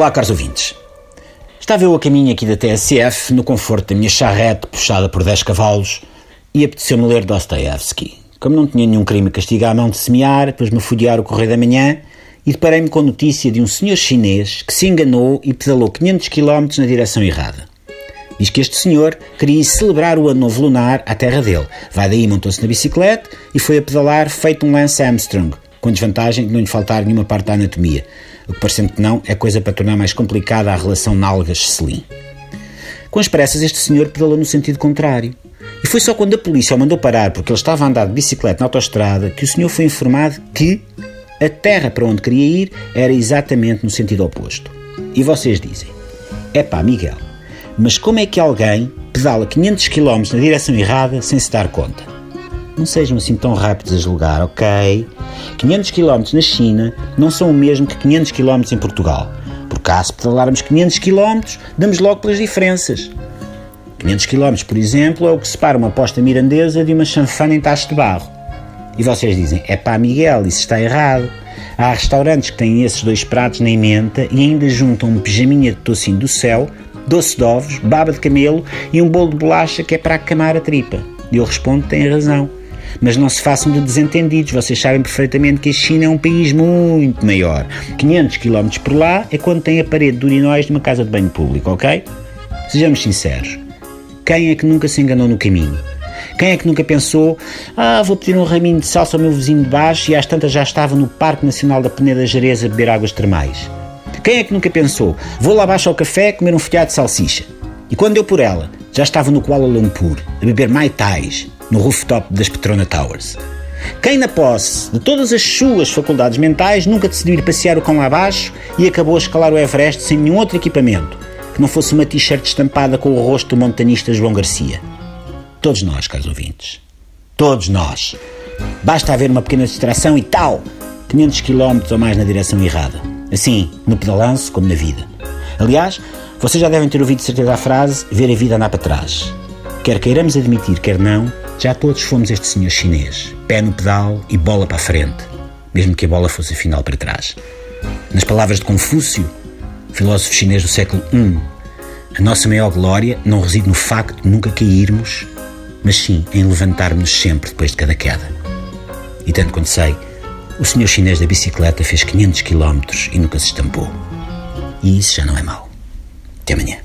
Olá, caros ouvintes. Estava eu a caminho aqui da TSF, no conforto da minha charrete puxada por 10 cavalos, e apeteceu-me ler Dostoevsky. Como não tinha nenhum crime a castigar à mão de semear, depois me folhear o Correio da Manhã e deparei-me com a notícia de um senhor chinês que se enganou e pedalou 500 km na direção errada. Diz que este senhor queria celebrar o ano novo lunar à terra dele. Vai daí, montou-se na bicicleta e foi a pedalar feito um Lance Armstrong, com desvantagem de não lhe faltar nenhuma parte da anatomia. O que parecendo que não é coisa para tornar mais complicada a relação nalgas-selim. Com as pressas, este senhor pedalou no sentido contrário. E foi só quando a polícia o mandou parar porque ele estava a andar de bicicleta na autoestrada que o senhor foi informado que a terra para onde queria ir era exatamente no sentido oposto. E vocês dizem: é pá, Miguel, mas como é que alguém pedala 500 km na direção errada sem se dar conta? Não sejam assim tão rápidos a julgar, ok? 500 km na China não são o mesmo que 500 km em Portugal. Por caso pedalarmos 500 km, damos logo pelas diferenças. 500 km, por exemplo, é o que separa uma posta mirandesa de uma chanfana em tacho de barro. E vocês dizem, é pá, Miguel, isso está errado. Há restaurantes que têm esses dois pratos na emenda e ainda juntam um pijaminha de tocinho do céu doce de ovos, baba de camelo e um bolo de bolacha que é para acamar a tripa. E eu respondo: têm razão. Mas não se façam de desentendidos, vocês sabem perfeitamente que a China é um país muito maior. 500 km por lá é quando tem a parede de urinóis de uma casa de banho público, ok? Sejamos sinceros. Quem é que nunca se enganou no caminho? Quem é que nunca pensou, ah, vou pedir um raminho de salsa ao meu vizinho de baixo e às tantas já estava no Parque Nacional da Peneda Jerez a beber águas termais? Quem é que nunca pensou, vou lá abaixo ao café comer um folhado de salsicha? E quando deu por ela, já estava no Kuala Lumpur, a beber Mai Tais, no rooftop das Petrona Towers. Quem, na posse de todas as suas faculdades mentais, nunca decidiu ir passear o cão lá abaixo e acabou a escalar o Everest sem nenhum outro equipamento, que não fosse uma t-shirt estampada com o rosto do montanista João Garcia? Todos nós, caros ouvintes. Todos nós. Basta haver uma pequena distração e tal, 500 km ou mais na direção errada. Assim, no pedalanço como na vida. Aliás, vocês já devem ter ouvido de certeza a frase ver a vida andar para trás. Quer queiramos admitir, quer não, já todos fomos este senhor chinês. Pé no pedal e bola para a frente. Mesmo que a bola fosse afinal para trás. Nas palavras de Confúcio, filósofo chinês do século I, a nossa maior glória não reside no facto de nunca cairmos, mas sim em levantarmos sempre depois de cada queda. E tanto quanto sei, o senhor chinês da bicicleta fez 500 km e nunca se estampou. E isso já não é mau. Até amanhã.